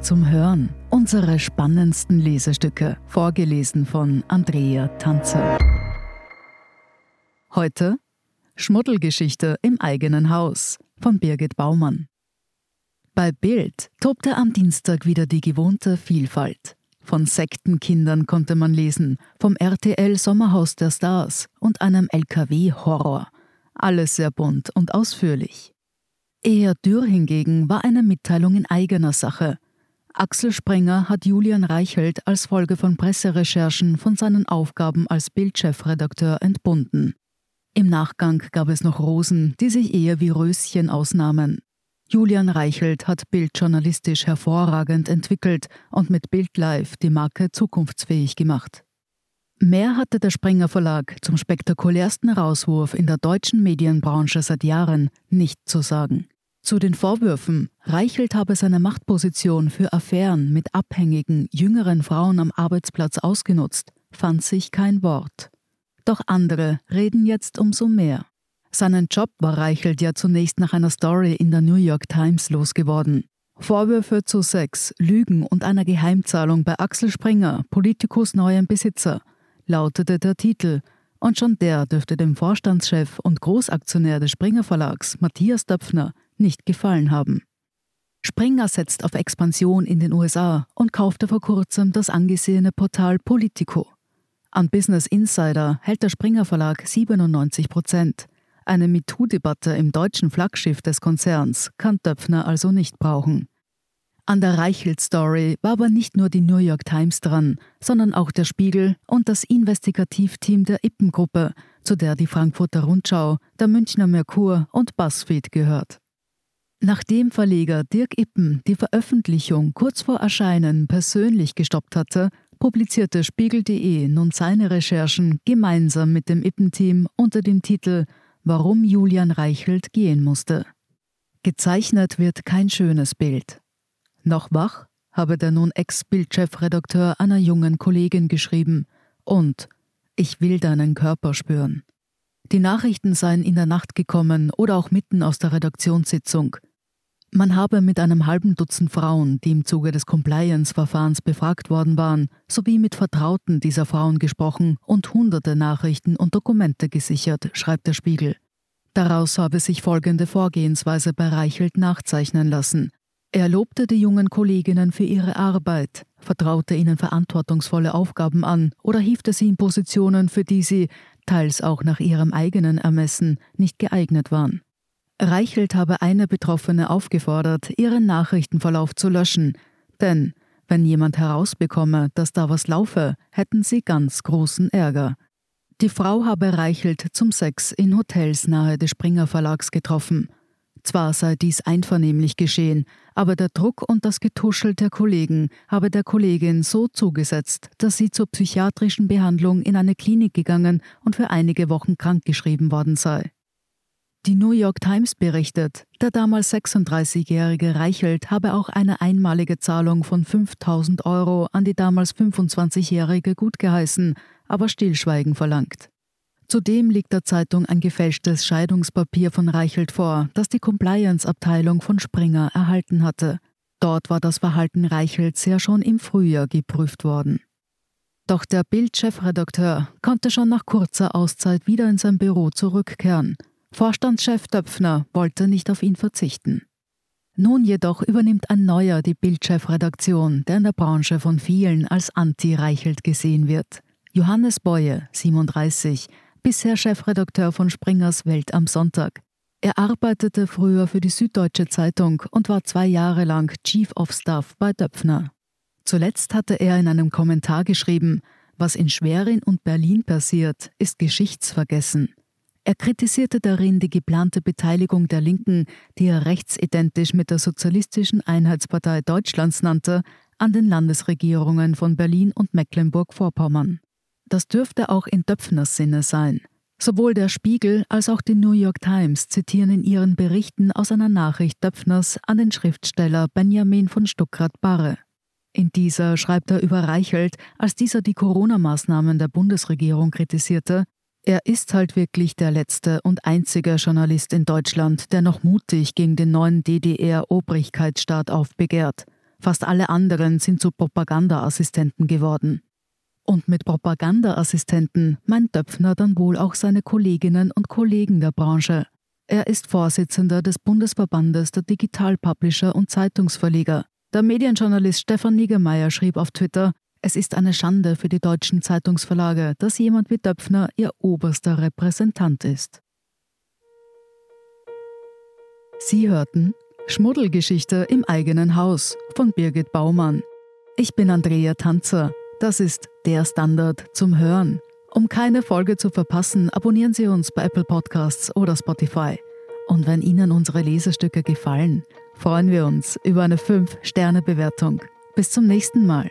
zum Hören. Unsere spannendsten Lesestücke, vorgelesen von Andrea Tanzer. Heute Schmuddelgeschichte im eigenen Haus von Birgit Baumann. Bei Bild tobte am Dienstag wieder die gewohnte Vielfalt. Von Sektenkindern konnte man lesen, vom RTL Sommerhaus der Stars und einem LKW-Horror. Alles sehr bunt und ausführlich. Eher dürr hingegen war eine Mitteilung in eigener Sache. Axel Springer hat Julian Reichelt als Folge von Presserecherchen von seinen Aufgaben als Bildchefredakteur entbunden. Im Nachgang gab es noch Rosen, die sich eher wie Röschen ausnahmen. Julian Reichelt hat Bild journalistisch hervorragend entwickelt und mit Bild Live die Marke zukunftsfähig gemacht. Mehr hatte der Springer Verlag zum spektakulärsten Rauswurf in der deutschen Medienbranche seit Jahren nicht zu sagen. Zu den Vorwürfen, Reichelt habe seine Machtposition für Affären mit abhängigen, jüngeren Frauen am Arbeitsplatz ausgenutzt, fand sich kein Wort. Doch andere reden jetzt umso mehr. Seinen Job war Reichelt ja zunächst nach einer Story in der New York Times losgeworden. Vorwürfe zu Sex, Lügen und einer Geheimzahlung bei Axel Springer, Politikus neuem Besitzer, lautete der Titel, und schon der dürfte dem Vorstandschef und Großaktionär des Springer Verlags, Matthias Döpfner, nicht gefallen haben. Springer setzt auf Expansion in den USA und kaufte vor kurzem das angesehene Portal Politico. An Business Insider hält der Springer Verlag 97 Prozent. Eine MeToo-Debatte im deutschen Flaggschiff des Konzerns kann Döpfner also nicht brauchen. An der Reichelt-Story war aber nicht nur die New York Times dran, sondern auch der Spiegel und das Investigativteam der Ippengruppe, zu der die Frankfurter Rundschau, der Münchner Merkur und BuzzFeed gehört. Nachdem Verleger Dirk Ippen die Veröffentlichung kurz vor Erscheinen persönlich gestoppt hatte, publizierte Spiegel.de nun seine Recherchen gemeinsam mit dem Ippen-Team unter dem Titel Warum Julian Reichelt gehen musste. Gezeichnet wird kein schönes Bild. Noch wach habe der nun Ex-Bildchefredakteur einer jungen Kollegin geschrieben und ich will deinen Körper spüren. Die Nachrichten seien in der Nacht gekommen oder auch mitten aus der Redaktionssitzung. Man habe mit einem halben Dutzend Frauen, die im Zuge des Compliance-Verfahrens befragt worden waren, sowie mit Vertrauten dieser Frauen gesprochen und hunderte Nachrichten und Dokumente gesichert, schreibt der Spiegel. Daraus habe sich folgende Vorgehensweise bei Reichelt nachzeichnen lassen. Er lobte die jungen Kolleginnen für ihre Arbeit, vertraute ihnen verantwortungsvolle Aufgaben an oder hiefte sie in Positionen, für die sie, teils auch nach ihrem eigenen Ermessen, nicht geeignet waren. Reichelt habe eine Betroffene aufgefordert, ihren Nachrichtenverlauf zu löschen, denn wenn jemand herausbekomme, dass da was laufe, hätten sie ganz großen Ärger. Die Frau habe Reichelt zum Sex in Hotels nahe des Springer Verlags getroffen. Zwar sei dies einvernehmlich geschehen, aber der Druck und das Getuschel der Kollegen habe der Kollegin so zugesetzt, dass sie zur psychiatrischen Behandlung in eine Klinik gegangen und für einige Wochen krankgeschrieben worden sei. Die New York Times berichtet, der damals 36-jährige Reichelt habe auch eine einmalige Zahlung von 5000 Euro an die damals 25-jährige gutgeheißen, aber Stillschweigen verlangt. Zudem liegt der Zeitung ein gefälschtes Scheidungspapier von Reichelt vor, das die Compliance-Abteilung von Springer erhalten hatte. Dort war das Verhalten Reichelts ja schon im Frühjahr geprüft worden. Doch der Bild-Chefredakteur konnte schon nach kurzer Auszeit wieder in sein Büro zurückkehren – Vorstandschef Döpfner wollte nicht auf ihn verzichten. Nun jedoch übernimmt ein neuer die Bildchefredaktion, der in der Branche von vielen als anti-Reichelt gesehen wird. Johannes Boye, 37, bisher Chefredakteur von Springers Welt am Sonntag. Er arbeitete früher für die Süddeutsche Zeitung und war zwei Jahre lang Chief of Staff bei Döpfner. Zuletzt hatte er in einem Kommentar geschrieben, was in Schwerin und Berlin passiert, ist geschichtsvergessen. Er kritisierte darin die geplante Beteiligung der Linken, die er rechtsidentisch mit der Sozialistischen Einheitspartei Deutschlands nannte, an den Landesregierungen von Berlin und Mecklenburg-Vorpommern. Das dürfte auch in Döpfners Sinne sein. Sowohl der Spiegel als auch die New York Times zitieren in ihren Berichten aus einer Nachricht Döpfners an den Schriftsteller Benjamin von Stuckrad-Barre. In dieser schreibt er über Reichelt, als dieser die Corona-Maßnahmen der Bundesregierung kritisierte, er ist halt wirklich der letzte und einzige Journalist in Deutschland, der noch mutig gegen den neuen DDR-Obrigkeitsstaat aufbegehrt. Fast alle anderen sind zu Propagandaassistenten geworden. Und mit Propagandaassistenten meint Döpfner dann wohl auch seine Kolleginnen und Kollegen der Branche. Er ist Vorsitzender des Bundesverbandes der Digitalpublisher und Zeitungsverleger. Der Medienjournalist Stefan Niggemeier schrieb auf Twitter, es ist eine Schande für die deutschen Zeitungsverlage, dass jemand wie Döpfner ihr oberster Repräsentant ist. Sie hörten Schmuddelgeschichte im eigenen Haus von Birgit Baumann. Ich bin Andrea Tanzer. Das ist der Standard zum Hören. Um keine Folge zu verpassen, abonnieren Sie uns bei Apple Podcasts oder Spotify. Und wenn Ihnen unsere Lesestücke gefallen, freuen wir uns über eine 5-Sterne-Bewertung. Bis zum nächsten Mal.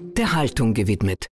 der Haltung gewidmet.